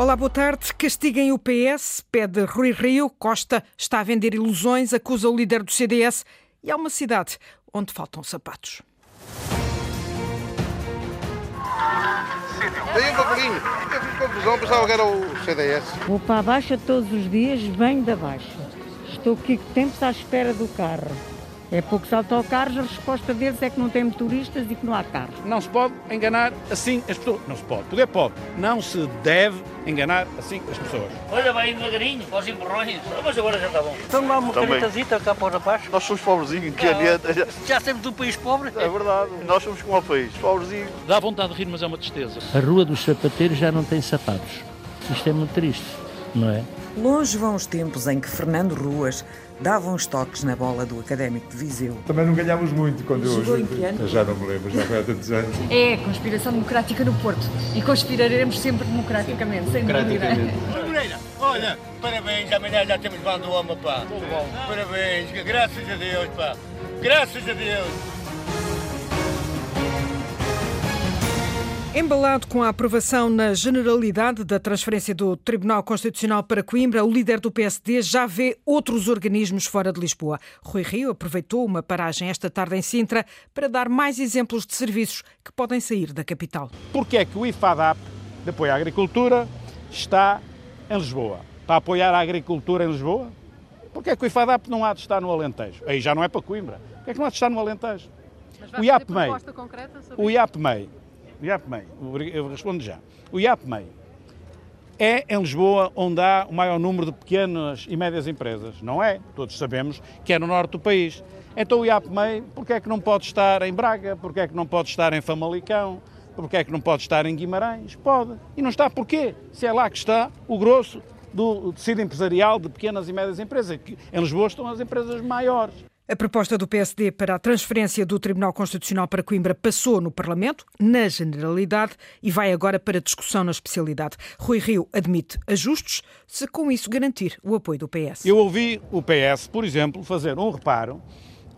Olá, boa tarde. Castiguem o PS, pede Rui Rio. Costa está a vender ilusões, acusa o líder do CDS. E há uma cidade onde faltam sapatos. Tem um papelinho. Eu fiz confusão, pensava que era o CDS. Vou para a Baixa todos os dias, venho da Baixa. Estou aqui tempos à espera do carro. É poucos autocarros, a resposta deles é que não tem motoristas e que não há carros. Não se pode enganar assim as pessoas. Não se pode. Poder pode. Não se deve enganar assim as pessoas. Olha, vai devagarinho, aos empurrões. Mas agora já está bom. Então lá uma Também. canetazita cá para os rapazes. Nós somos pobrezinhos, que é, Já sempre do país pobre. é verdade. Nós somos como o país, pobrezinhos. Dá vontade de rir, mas é uma tristeza. A Rua dos Sapateiros já não tem sapatos. Isto é muito triste, não é? Longe vão os tempos em que Fernando Ruas dava uns toques na bola do Académico de Viseu. Também não ganhámos muito quando eu. Em que ano? Já não me lembro, já foi há tantos anos. É conspiração democrática no Porto. E conspiraremos sempre democraticamente, sem dúvida. Moreira, olha, parabéns, amanhã já temos bando do homem, pá. Parabéns, graças a Deus, pá. Graças a Deus. Embalado com a aprovação na generalidade da transferência do Tribunal Constitucional para Coimbra, o líder do PSD já vê outros organismos fora de Lisboa. Rui Rio aproveitou uma paragem esta tarde em Sintra para dar mais exemplos de serviços que podem sair da capital. Porquê é que o IFADAP, de apoio à agricultura, está em Lisboa? Está a apoiar a agricultura em Lisboa? Porquê é que o IFADAP não há de estar no Alentejo? Aí já não é para Coimbra. Porquê é que não há de estar no Alentejo? o IAPMEI, o IAPMEI, o IAPMEI, eu respondo já. O IAPMEI é em Lisboa onde há o maior número de pequenas e médias empresas. Não é? Todos sabemos que é no norte do país. Então o IAPMEI, porquê é que não pode estar em Braga? Porquê é que não pode estar em Famalicão? Porquê é que não pode estar em Guimarães? Pode. E não está porquê? Se é lá que está o grosso do tecido empresarial de pequenas e médias empresas. Em Lisboa estão as empresas maiores. A proposta do PSD para a transferência do Tribunal Constitucional para Coimbra passou no Parlamento, na generalidade, e vai agora para discussão na especialidade. Rui Rio admite ajustes, se com isso garantir o apoio do PS. Eu ouvi o PS, por exemplo, fazer um reparo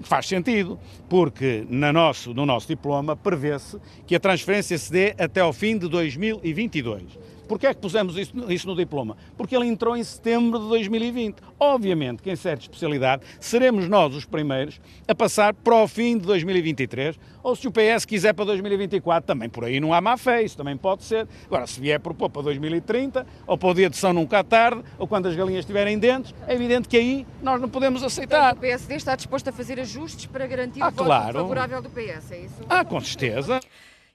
faz sentido, porque na nosso, no nosso diploma prevê-se que a transferência se dê até ao fim de 2022. Porquê é que pusemos isso, isso no diploma? Porque ele entrou em setembro de 2020. Obviamente que em certa especialidade seremos nós os primeiros a passar para o fim de 2023, ou se o PS quiser para 2024, também por aí não há má fé, isso também pode ser. Agora, se vier propor para 2030, ou para o dia de São Nunca à Tarde, ou quando as galinhas estiverem dentes, é evidente que aí nós não podemos aceitar. O PSD está disposto a fazer ajustes para garantir Ah, o voto claro. favorável do PS, é isso? Ah, com certeza.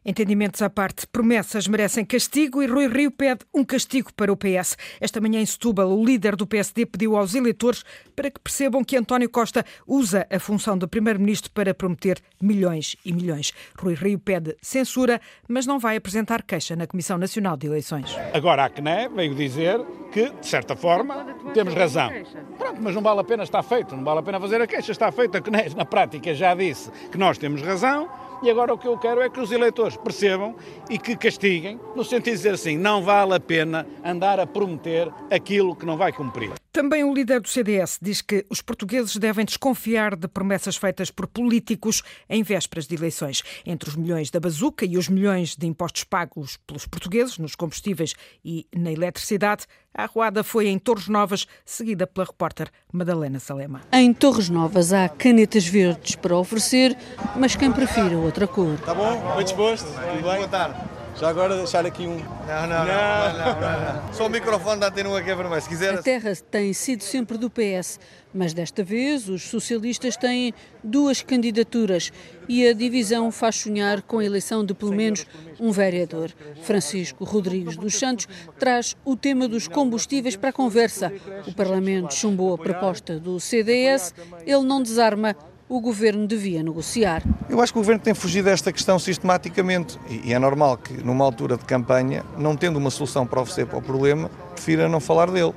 Entendimentos à parte, promessas merecem castigo e Rui Rio pede um castigo para o PS. Esta manhã em Setúbal, o líder do PSD pediu aos eleitores para que percebam que António Costa usa a função de primeiro-ministro para prometer milhões e milhões. Rui Rio pede censura, mas não vai apresentar queixa na Comissão Nacional de Eleições. Agora a CNE veio dizer que, de certa forma, temos razão. Pronto, mas não vale a pena estar feito, não vale a pena fazer a queixa, está feita. A CNE, na prática, já disse que nós temos razão. E agora o que eu quero é que os eleitores percebam e que castiguem, no sentido de dizer assim, não vale a pena andar a prometer aquilo que não vai cumprir. Também o líder do CDS diz que os portugueses devem desconfiar de promessas feitas por políticos em vésperas de eleições. Entre os milhões da bazuca e os milhões de impostos pagos pelos portugueses nos combustíveis e na eletricidade, a arruada foi em Torres Novas, seguida pela repórter Madalena Salema. Em Torres Novas há canetas verdes para oferecer, mas quem prefira outra cor. Está bom? Bem disposto? Tudo bem? Boa tarde. Já agora deixar aqui um. Não, não, não. não, não, não. Só o microfone da antena aqui é vermelho. Se quiser. A terra tem sido sempre do PS, mas desta vez os socialistas têm duas candidaturas e a divisão faz sonhar com a eleição de pelo menos um vereador. Francisco Rodrigues dos Santos traz o tema dos combustíveis para a conversa. O Parlamento chumbou a proposta do CDS, ele não desarma. O governo devia negociar. Eu acho que o governo tem fugido a esta questão sistematicamente e é normal que, numa altura de campanha, não tendo uma solução para oferecer para o problema, prefira não falar dele.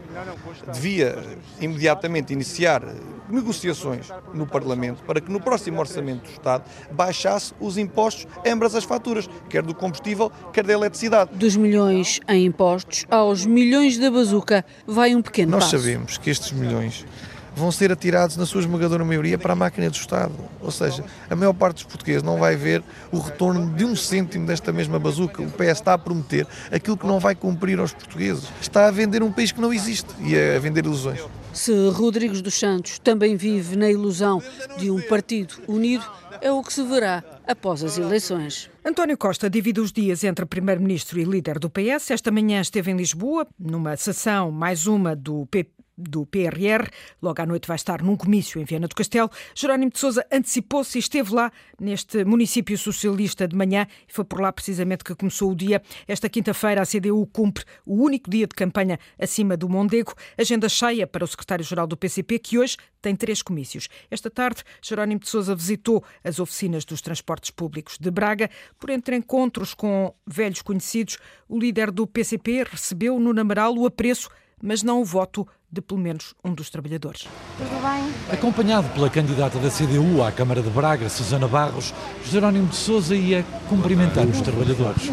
Devia imediatamente iniciar negociações no Parlamento para que no próximo Orçamento do Estado baixasse os impostos ambas as faturas, quer do combustível, quer da eletricidade. Dos milhões em impostos aos milhões da bazuca vai um pequeno Nós passo. sabemos que estes milhões vão ser atirados, na sua esmagadora maioria, para a máquina do Estado. Ou seja, a maior parte dos portugueses não vai ver o retorno de um cêntimo desta mesma bazuca. O PS está a prometer aquilo que não vai cumprir aos portugueses. Está a vender um país que não existe e a vender ilusões. Se Rodrigues dos Santos também vive na ilusão de um partido unido, é o que se verá após as eleições. António Costa divide os dias entre primeiro-ministro e líder do PS. Esta manhã esteve em Lisboa, numa sessão, mais uma do PP do PRR. Logo à noite vai estar num comício em Viana do Castelo. Jerónimo de Sousa antecipou-se e esteve lá neste município socialista de manhã e foi por lá precisamente que começou o dia. Esta quinta-feira a CDU cumpre o único dia de campanha acima do Mondego. Agenda cheia para o secretário-geral do PCP que hoje tem três comícios. Esta tarde, Jerónimo de Sousa visitou as oficinas dos transportes públicos de Braga. Por entre encontros com velhos conhecidos, o líder do PCP recebeu no Namaral o apreço mas não o voto de pelo menos um dos trabalhadores. Tudo bem? Acompanhado pela candidata da CDU à Câmara de Braga, Susana Barros, Jerónimo de Sousa ia cumprimentar os trabalhadores.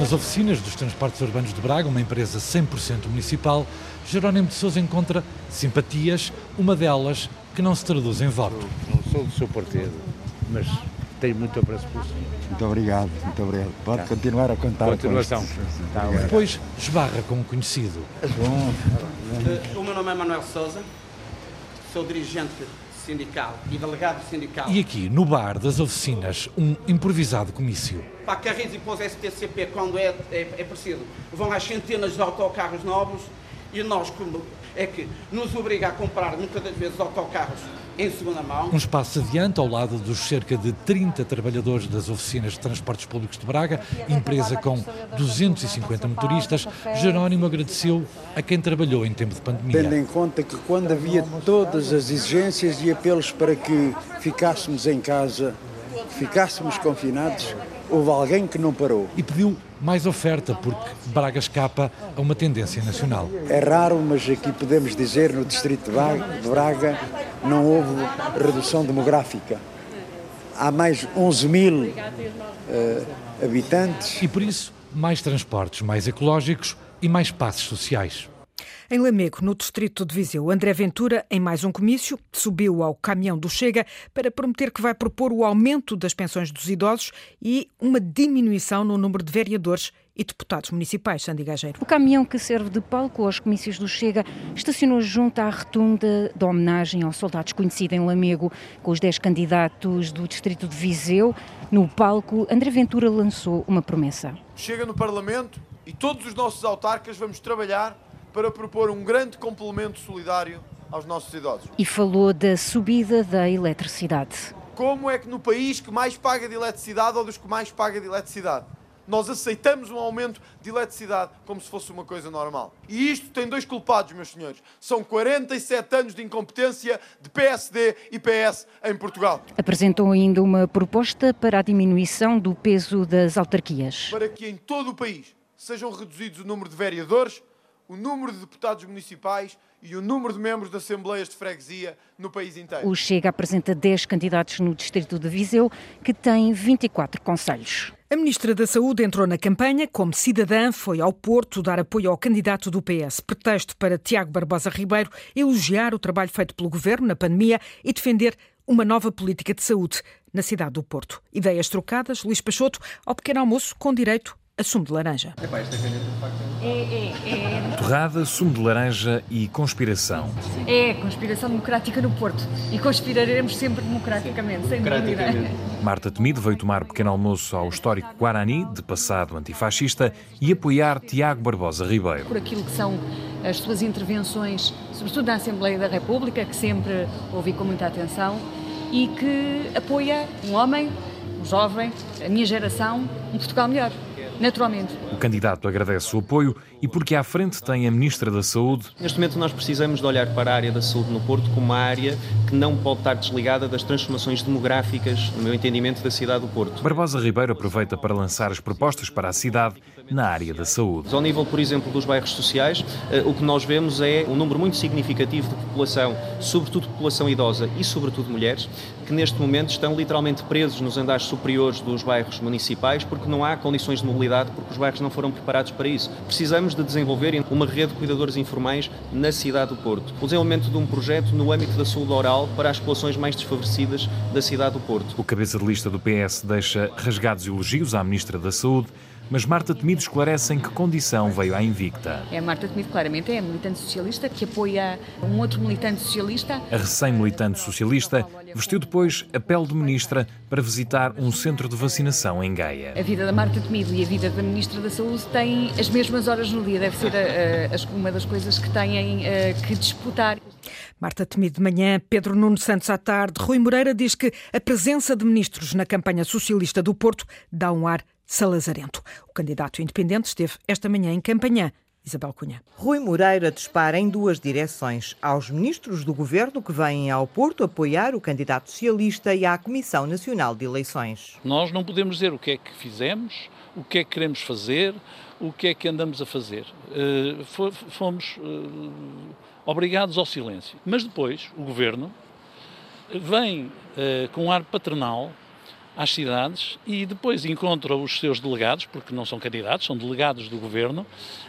Nas oficinas dos transportes urbanos de Braga, uma empresa 100% municipal, Jerónimo de Sousa encontra simpatias, uma delas que não se traduz em voto. Não sou do seu partido, mas tenho muito apreço por si. Muito obrigado, muito obrigado. Pode tá. continuar a contar Continuação. com tá, Depois esbarra com um conhecido. Bom. O meu nome é Manuel Souza, sou dirigente sindical e delegado sindical. E aqui, no bar das oficinas, um improvisado comício. Para Carris e os STCP, quando é, é, é preciso, vão às centenas de autocarros novos e nós, como é que nos obriga a comprar muitas das vezes autocarros em segunda mão. Um espaço adiante, ao lado dos cerca de 30 trabalhadores das oficinas de transportes públicos de Braga, empresa com 250 motoristas, Jerónimo agradeceu a quem trabalhou em tempo de pandemia. Tendo em conta que quando havia todas as exigências e apelos para que ficássemos em casa, ficássemos confinados, houve alguém que não parou. E pediu mais oferta, porque Braga escapa a uma tendência nacional. É raro, mas aqui podemos dizer, no distrito de Braga, não houve redução demográfica. Há mais 11 mil uh, habitantes. E por isso, mais transportes mais ecológicos e mais passos sociais. Em Lamego, no distrito de Viseu, André Ventura, em mais um comício, subiu ao caminhão do Chega para prometer que vai propor o aumento das pensões dos idosos e uma diminuição no número de vereadores e deputados municipais, Sandy Gageiro. O caminhão que serve de palco aos comícios do Chega estacionou junto à retunda da homenagem ao soldado desconhecido em Lamego, com os 10 candidatos do distrito de Viseu. No palco, André Ventura lançou uma promessa. Chega no Parlamento e todos os nossos autarcas vamos trabalhar para propor um grande complemento solidário aos nossos idosos. E falou da subida da eletricidade. Como é que no país que mais paga de eletricidade ou dos que mais paga de eletricidade, nós aceitamos um aumento de eletricidade como se fosse uma coisa normal. E isto tem dois culpados, meus senhores. São 47 anos de incompetência de PSD e PS em Portugal. Apresentou ainda uma proposta para a diminuição do peso das autarquias. Para que em todo o país sejam reduzidos o número de vereadores, o número de deputados municipais e o número de membros de assembleias de freguesia no país inteiro. O Chega apresenta 10 candidatos no distrito de Viseu, que tem 24 conselhos. A Ministra da Saúde entrou na campanha. Como cidadã, foi ao Porto dar apoio ao candidato do PS. Pretexto para Tiago Barbosa Ribeiro elogiar o trabalho feito pelo governo na pandemia e defender uma nova política de saúde na cidade do Porto. Ideias trocadas, Luís Peixoto, ao pequeno almoço com direito a sumo de laranja. É, é, é. Torrada, sumo de laranja e conspiração. É, conspiração democrática no Porto. E conspiraremos sempre democraticamente, sem dúvida. Marta Temido veio tomar pequeno almoço ao histórico Guarani, de passado antifascista, e apoiar Tiago Barbosa Ribeiro. Por aquilo que são as suas intervenções, sobretudo na Assembleia da República, que sempre ouvi com muita atenção, e que apoia um homem, um jovem, a minha geração, um Portugal melhor naturalmente. O candidato agradece o apoio e porque à frente tem a Ministra da Saúde. Neste momento nós precisamos de olhar para a área da saúde no Porto como uma área que não pode estar desligada das transformações demográficas, no meu entendimento, da cidade do Porto. Barbosa Ribeiro aproveita para lançar as propostas para a cidade na área da saúde. Ao nível, por exemplo, dos bairros sociais, eh, o que nós vemos é um número muito significativo de população, sobretudo população idosa e sobretudo mulheres, que neste momento estão literalmente presos nos andares superiores dos bairros municipais porque não há condições de mobilidade, porque os bairros não foram preparados para isso. Precisamos de desenvolver uma rede de cuidadores informais na cidade do Porto. O desenvolvimento de um projeto no âmbito da saúde oral para as populações mais desfavorecidas da cidade do Porto. O cabeça de lista do PS deixa rasgados elogios à Ministra da Saúde, mas Marta Temido esclarece em que condição veio à Invicta. É Marta Temido, claramente, é militante socialista que apoia um outro militante socialista. A recém-militante socialista vestiu depois a pele de ministra para visitar um centro de vacinação em Gaia. A vida da Marta Temido e a vida da Ministra da Saúde têm as mesmas horas no dia, deve ser uh, uma das coisas que têm uh, que disputar. Marta Temido de manhã, Pedro Nuno Santos à tarde. Rui Moreira diz que a presença de ministros na campanha socialista do Porto dá um ar salazarento. O candidato independente esteve esta manhã em campanha. Isabel Cunha. Rui Moreira dispara em duas direções: aos ministros do governo que vêm ao Porto apoiar o candidato socialista e à Comissão Nacional de Eleições. Nós não podemos dizer o que é que fizemos, o que é que queremos fazer, o que é que andamos a fazer. Uh, fomos uh, obrigados ao silêncio. Mas depois o governo vem uh, com um ar paternal às cidades e depois encontra os seus delegados, porque não são candidatos, são delegados do governo,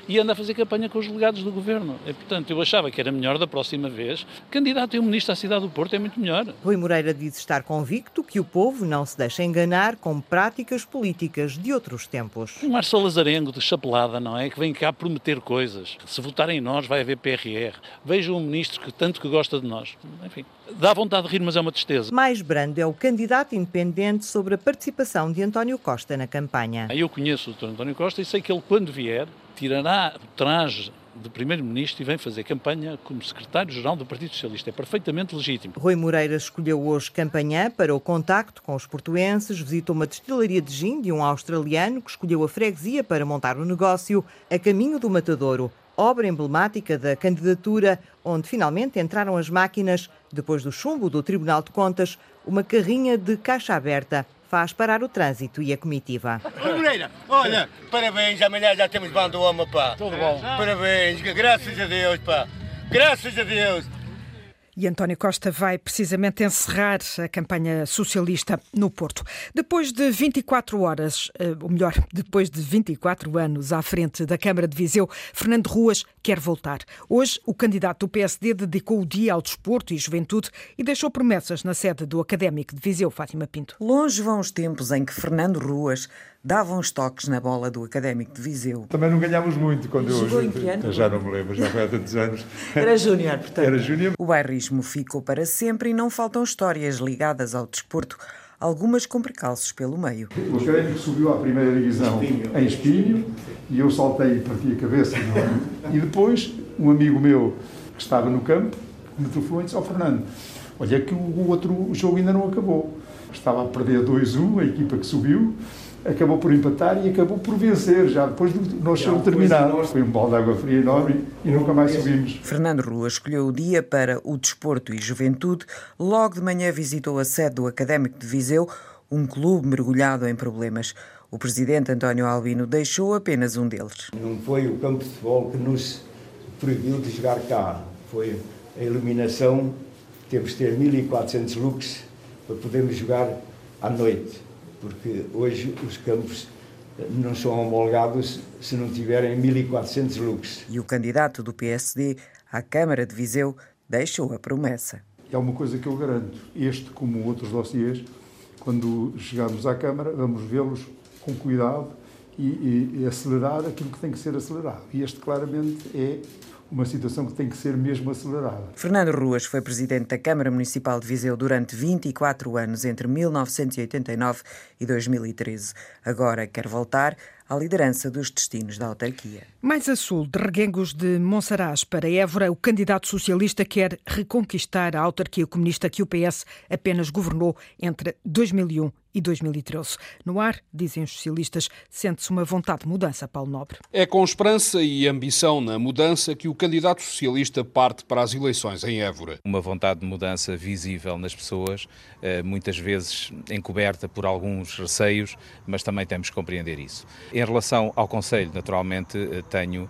e anda a fazer campanha com os delegados do governo. E, portanto, eu achava que era melhor da próxima vez. Candidato e um ministro à cidade do Porto é muito melhor. Rui Moreira diz estar convicto que o povo não se deixa enganar com práticas políticas de outros tempos. Um Marcelo Lazarengo de chapelada, não é? Que vem cá prometer coisas. Se votarem em nós, vai haver PRR. Vejam um ministro que tanto que gosta de nós. Enfim, dá vontade de rir, mas é uma tristeza. Mais brando é o candidato independente sobre a participação de António Costa na campanha. Eu conheço o Dr. António Costa e sei que ele, quando vier, tirará o traje de Primeiro-Ministro e vem fazer campanha como Secretário-Geral do Partido Socialista. É perfeitamente legítimo. Rui Moreira escolheu hoje campanha para o contacto com os portuenses, visitou uma destilaria de gin de um australiano que escolheu a freguesia para montar o um negócio a caminho do Matadouro, obra emblemática da candidatura, onde finalmente entraram as máquinas, depois do chumbo do Tribunal de Contas, uma carrinha de caixa aberta faz parar o trânsito e a comitiva. Moreira, olha, parabéns, amanhã já temos bando homem, pá. Tudo bom. Parabéns, graças a Deus, pá. Graças a Deus. E António Costa vai precisamente encerrar a campanha socialista no Porto. Depois de 24 horas, eh, ou melhor, depois de 24 anos à frente da Câmara de Viseu, Fernando Ruas quer voltar. Hoje, o candidato do PSD dedicou o dia ao desporto e juventude e deixou promessas na sede do Académico de Viseu, Fátima Pinto. Longe vão os tempos em que Fernando Ruas dava uns toques na bola do Académico de Viseu. Também não ganhámos muito quando eu Jogou em que ano? Já não me lembro, já foi há tantos anos. Era júnior, portanto. Era júnior. O bairrismo ficou para sempre e não faltam histórias ligadas ao desporto, algumas com precalços pelo meio. O Académico subiu à primeira divisão em Espinho e eu saltei e parti a cabeça. Não? E depois, um amigo meu que estava no campo me telefonou e disse ao Fernando, olha que o outro jogo ainda não acabou. Estava a perder 2-1, a equipa que subiu, acabou por empatar e acabou por vencer, já depois do nosso jogo terminado. Foi um balde de água fria enorme e nunca mais subimos. Fernando Rua escolheu o dia para o desporto e juventude. Logo de manhã visitou a sede do Académico de Viseu, um clube mergulhado em problemas. O presidente António Albino deixou apenas um deles. Não foi o campo de futebol que nos proibiu de jogar cá, foi a iluminação. Temos de ter 1400 lux para podermos jogar à noite porque hoje os campos não são homologados se não tiverem 1400 lux. E o candidato do PSD à Câmara de Viseu deixou a promessa. É uma coisa que eu garanto, este como outros dossiês, quando chegarmos à Câmara, vamos vê-los com cuidado e, e, e acelerar aquilo que tem que ser acelerado. E este claramente é uma situação que tem que ser mesmo acelerada. Fernando Ruas foi presidente da Câmara Municipal de Viseu durante 24 anos, entre 1989 e 2013. Agora quer voltar à liderança dos destinos da autarquia. Mais a sul, de Reguengos de Monsaraz para Évora, o candidato socialista quer reconquistar a autarquia comunista que o PS apenas governou entre 2001 e 2013. No ar, dizem os socialistas, sente-se uma vontade de mudança, Paulo Nobre. É com esperança e ambição na mudança que o candidato socialista parte para as eleições em Évora. Uma vontade de mudança visível nas pessoas, eh, muitas vezes encoberta por alguns receios, mas também temos que compreender isso. Em relação ao Conselho, naturalmente, tenho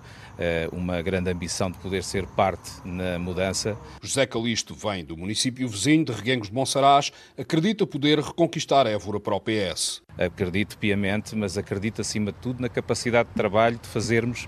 uma grande ambição de poder ser parte na mudança. José Calixto vem do município vizinho de Reguengos de Monsaraz, acredita poder reconquistar Évora para o PS. Acredito piamente, mas acredito acima de tudo na capacidade de trabalho de fazermos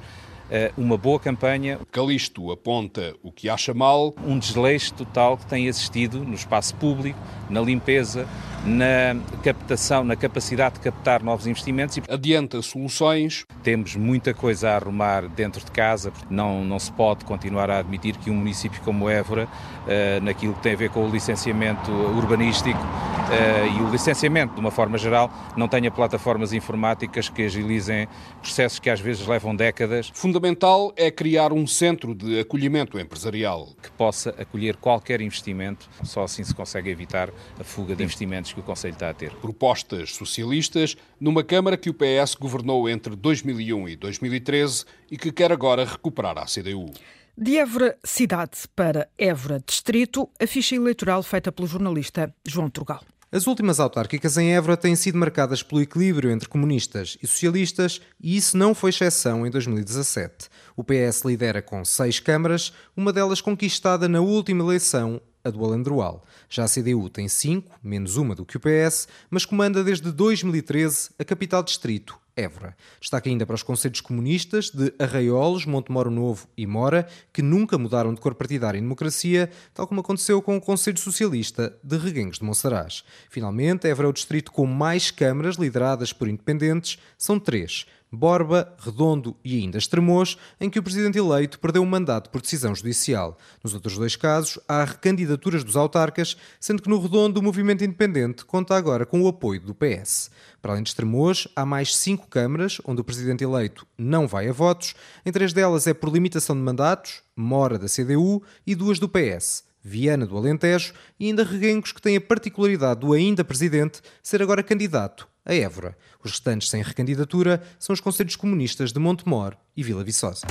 eh, uma boa campanha. Calixto aponta o que acha mal. Um desleixo total que tem existido no espaço público, na limpeza, na captação, na capacidade de captar novos investimentos. Adianta soluções. Temos muita coisa a arrumar dentro de casa. Não, não se pode continuar a admitir que um município como Évora, uh, naquilo que tem a ver com o licenciamento urbanístico uh, e o licenciamento de uma forma geral, não tenha plataformas informáticas que agilizem processos que às vezes levam décadas. Fundamental é criar um centro de acolhimento empresarial. Que possa acolher qualquer investimento, só assim se consegue evitar a fuga de investimentos que o Conselho está a ter. Propostas socialistas numa Câmara que o PS governou entre 2001 e 2013 e que quer agora recuperar a CDU. De Évora Cidade para Évora Distrito, a ficha eleitoral feita pelo jornalista João Trugal. As últimas autárquicas em Évora têm sido marcadas pelo equilíbrio entre comunistas e socialistas e isso não foi exceção em 2017. O PS lidera com seis câmaras, uma delas conquistada na última eleição, a do Alandroal. Já a CDU tem cinco, menos uma do que o PS, mas comanda desde 2013 a capital distrito, Évora. Destaca ainda para os conselhos comunistas de Arraiolos, Montemoro Novo e Mora, que nunca mudaram de cor partidária em democracia, tal como aconteceu com o Conselho Socialista de Reguengos de Monsaraz. Finalmente, Évora é o distrito com mais câmaras lideradas por independentes, são três. Borba, Redondo e ainda Estremoz, em que o presidente eleito perdeu o mandato por decisão judicial. Nos outros dois casos, há recandidaturas dos autarcas, sendo que no Redondo o movimento independente conta agora com o apoio do PS. Para além de Estremoz, há mais cinco câmaras onde o presidente eleito não vai a votos. Em três delas é por limitação de mandatos, Mora da CDU e duas do PS. Viana do Alentejo e ainda Reguengos que tem a particularidade do ainda presidente ser agora candidato a Évora. Os restantes sem recandidatura são os conselhos comunistas de Montemor e Vila Viçosa.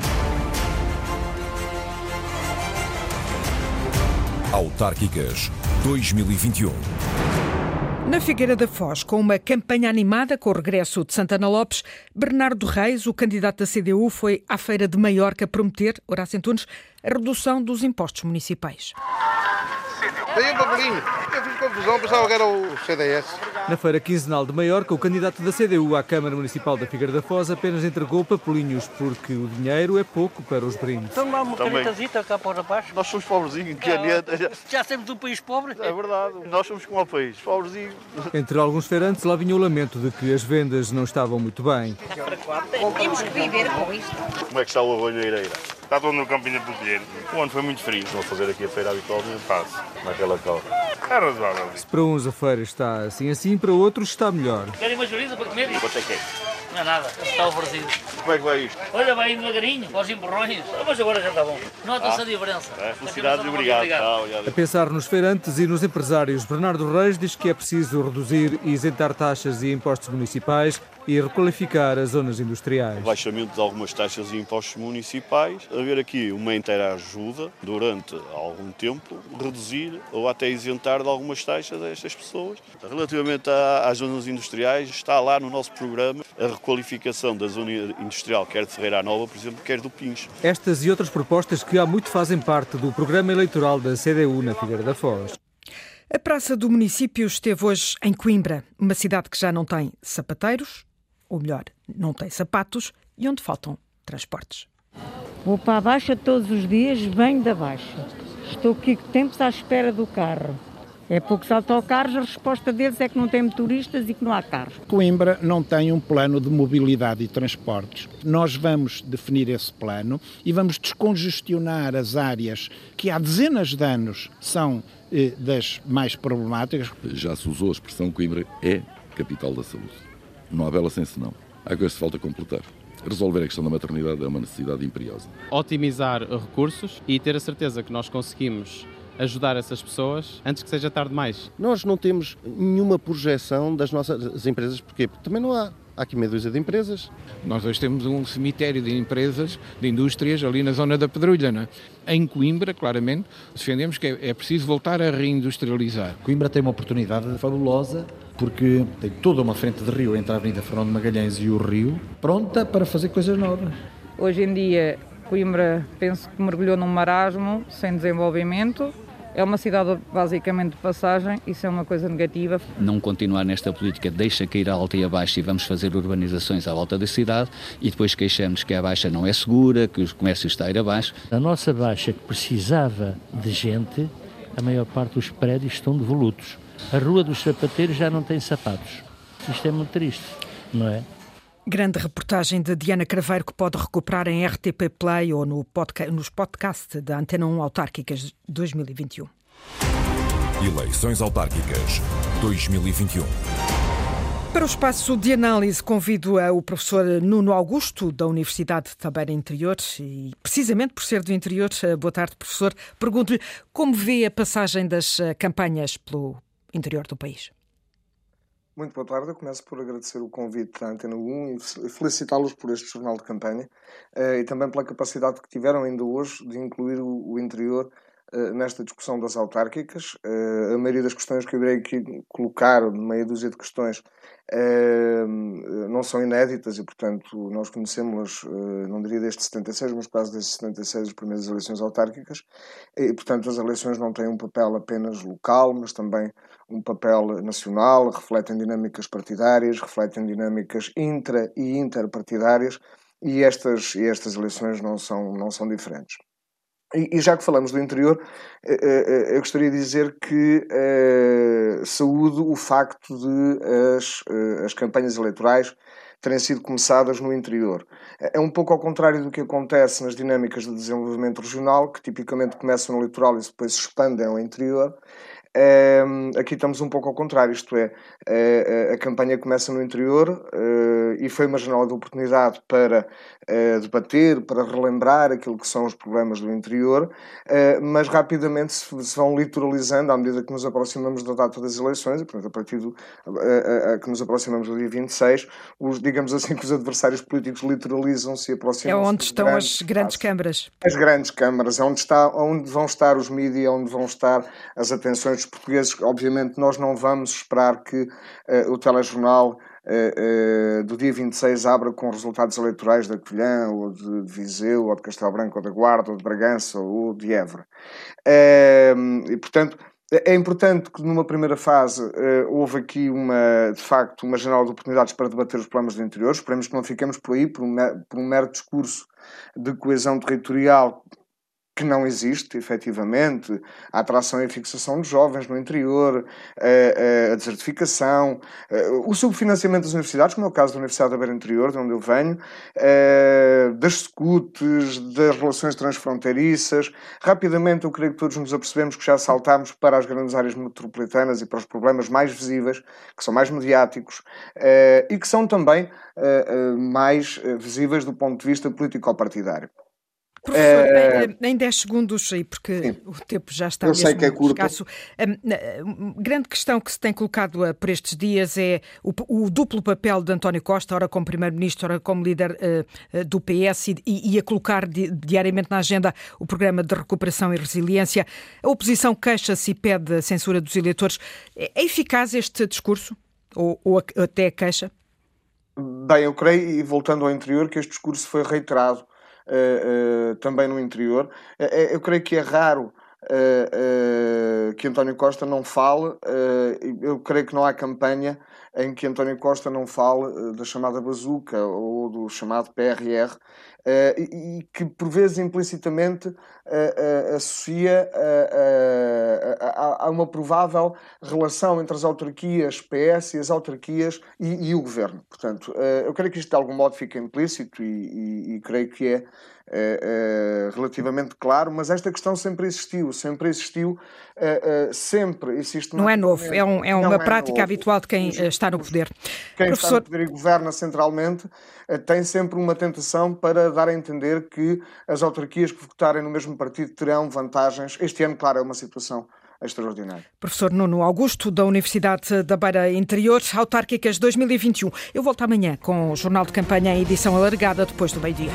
Autárquicas 2021 na Figueira da Foz, com uma campanha animada com o regresso de Santana Lopes, Bernardo Reis, o candidato da CDU, foi à Feira de Maiorca prometer, Horácio Antunes, a redução dos impostos municipais. Tem um papelinho. Eu fiz confusão, pensava que era o CDS. Na feira quinzenal de Maiorca, o candidato da CDU à Câmara Municipal da Figueira da Foz apenas entregou papelinhos porque o dinheiro é pouco para os brindes. Então lá uma canetazita cá para baixo. Nós somos pobrezinhos, caneta. Já, já sempre um país pobre. É verdade, nós somos como o país, pobrezinhos. Entre alguns feirantes lá vinha o lamento de que as vendas não estavam muito bem. Temos que viver com isto. Como é que está o arroz na Ireira? Está todo no campinho do Pinheiro. O ano foi muito frio. Vou fazer aqui a feira habitualmente. Faço, naquela cal. É razoável. Se para uns a feira está assim assim, para outros está melhor. Querem uma juriza para comer? Quanto é que é? Não é nada, está oferecido. Como é que vai isto? Olha, vai indo devagarinho, aos empurrões. Mas agora já está bom. Nota-se ah, a diferença. É, felicidades e obrigado. obrigado. A pensar nos feirantes e nos empresários, Bernardo Reis diz que é preciso reduzir e isentar taxas e impostos municipais e requalificar as zonas industriais. Baixamento de algumas taxas e impostos municipais, haver aqui uma inteira ajuda durante algum tempo, reduzir ou até isentar de algumas taxas a estas pessoas. Relativamente às zonas industriais, está lá no nosso programa a requalificação da zona industrial, quer de Ferreira Nova, por exemplo, quer do Pins. Estas e outras propostas que há muito fazem parte do programa eleitoral da CDU na Figueira da Foz. A Praça do Município esteve hoje em Coimbra, uma cidade que já não tem sapateiros, ou melhor, não tem sapatos e onde faltam transportes. Vou para a Baixa todos os dias, venho da Baixa. Estou aqui tempos à espera do carro. É poucos autocarros, a resposta deles é que não tem motoristas e que não há carros. Coimbra não tem um plano de mobilidade e transportes. Nós vamos definir esse plano e vamos descongestionar as áreas que há dezenas de anos são eh, das mais problemáticas. Já se usou a expressão Coimbra é capital da saúde. Não há bela sem senão. Há coisas que falta completar. Resolver a questão da maternidade é uma necessidade imperiosa. Otimizar recursos e ter a certeza que nós conseguimos ajudar essas pessoas antes que seja tarde demais. Nós não temos nenhuma projeção das nossas empresas, porquê? Porque também não há. Há aqui meia dúzia de empresas. Nós hoje temos um cemitério de empresas, de indústrias ali na zona da Pedrulha. Não é? Em Coimbra, claramente, defendemos que é, é preciso voltar a reindustrializar. Coimbra tem uma oportunidade fabulosa porque tem toda uma frente de rio entre a Avenida Fernando Magalhães e o Rio, pronta para fazer coisas novas. Hoje em dia, Coimbra penso que mergulhou num marasmo sem desenvolvimento é uma cidade basicamente de passagem, isso é uma coisa negativa. Não continuar nesta política, deixa cair a alta e a baixa e vamos fazer urbanizações à volta da cidade e depois queixamos que a baixa não é segura, que o comércio está a ir abaixo. A nossa baixa que precisava de gente, a maior parte dos prédios estão devolutos. A Rua dos Sapateiros já não tem sapatos. Isto é muito triste, não é? Grande reportagem de Diana Craveiro que pode recuperar em RTP Play ou no podcast, nos podcasts da Antena 1 Autárquicas 2021. Eleições Autárquicas 2021. Para o espaço de análise, convido o professor Nuno Augusto, da Universidade de Tabeira Interior, e precisamente por ser do interior, boa tarde, professor. Pergunto-lhe como vê a passagem das campanhas pelo interior do país. Muito boa tarde. Eu começo por agradecer o convite da Antena 1 e felicitá-los por este jornal de campanha eh, e também pela capacidade que tiveram ainda hoje de incluir o interior nesta discussão das autárquicas. Eh, a maioria das questões que eu irei aqui colocar, meia dúzia de questões, não são inéditas e, portanto, nós conhecemos, não diria desde 76, mas quase desde 76, as primeiras eleições autárquicas, e, portanto, as eleições não têm um papel apenas local, mas também um papel nacional, refletem dinâmicas partidárias, refletem dinâmicas intra e interpartidárias, e estas, e estas eleições não são, não são diferentes. E, já que falamos do interior, eh, eh, eh, eu gostaria de dizer que eh, saúdo o facto de as, as campanhas eleitorais terem sido começadas no interior. É um pouco ao contrário do que acontece nas dinâmicas de desenvolvimento regional, que tipicamente começam no litoral e depois se expandem ao interior. Aqui estamos um pouco ao contrário, isto é, a, a campanha começa no interior uh, e foi uma janela de oportunidade para debater, para relembrar aquilo que são os problemas do interior, mas rapidamente se, vão litoralizando à medida que nos aproximamos da data das eleições, e, portanto, a partir do que nos aproximamos do dia 26, os, digamos assim que os adversários políticos litoralizam-se e aproximam-se. É onde estão grandes, as grandes câmaras. As grandes câmaras, é onde, está, onde vão estar os mídias, onde vão estar as atenções dos portugueses, obviamente, nós não vamos esperar que uh, o telejornal uh, uh, do dia 26 abra com resultados eleitorais da Covilhã, ou de, Viseu, ou de Castelo Branco, ou da Guarda, ou de Bragança, ou de Évora. Ehm, e, portanto, é importante que numa primeira fase uh, houve aqui uma, de facto, uma janela de oportunidades para debater os problemas do interior. Esperemos que não fiquemos por aí por um, por um mero discurso de coesão territorial que não existe, efetivamente, a atração e fixação de jovens no interior, a, a desertificação, o subfinanciamento das universidades, como é o caso da Universidade da Beira Interior, de onde eu venho, das SCUTs, das relações transfronteiriças. Rapidamente, eu creio que todos nos apercebemos que já saltámos para as grandes áreas metropolitanas e para os problemas mais visíveis, que são mais mediáticos e que são também mais visíveis do ponto de vista político-partidário. Professor, é... em 10 segundos, porque Sim. o tempo já está Eu mesmo sei que é curto. escasso. A grande questão que se tem colocado eh, por estes dias é o, o duplo papel de António Costa, ora como Primeiro-Ministro, ora como líder uh, do PS, e, e, a colocar di, diariamente na agenda o programa de recuperação e resiliência. A oposição queixa-se e pede a censura dos eleitores. É, é eficaz este discurso? Ou, ou até a queixa? Bem, eu creio, e voltando ao interior, que este discurso foi reiterado uh, também no interior. Uh, eu creio que é raro que António Costa não fale. eu creio que não há campanha em que António Costa não fale da chamada bazuca ou do chamado PRR, e, que por vezes implicitamente associa a, uma provável relação entre as autarquias PS e as autarquias e, e o governo. Portanto, eu creio que isto de algum modo fica implícito e, e, e creio que é é, é, relativamente claro, mas esta questão sempre existiu, sempre existiu, é, sempre existe. Não é novo, é, um, é uma prática habitual de quem está no poder. Quem Professor... está no poder e governa centralmente tem sempre uma tentação para dar a entender que as autarquias que votarem no mesmo partido terão vantagens. Este ano, claro, é uma situação extraordinário. Professor Nuno Augusto, da Universidade da Beira Interior, Autárquicas 2021. Eu volto amanhã com o Jornal de Campanha em edição alargada depois do meio-dia.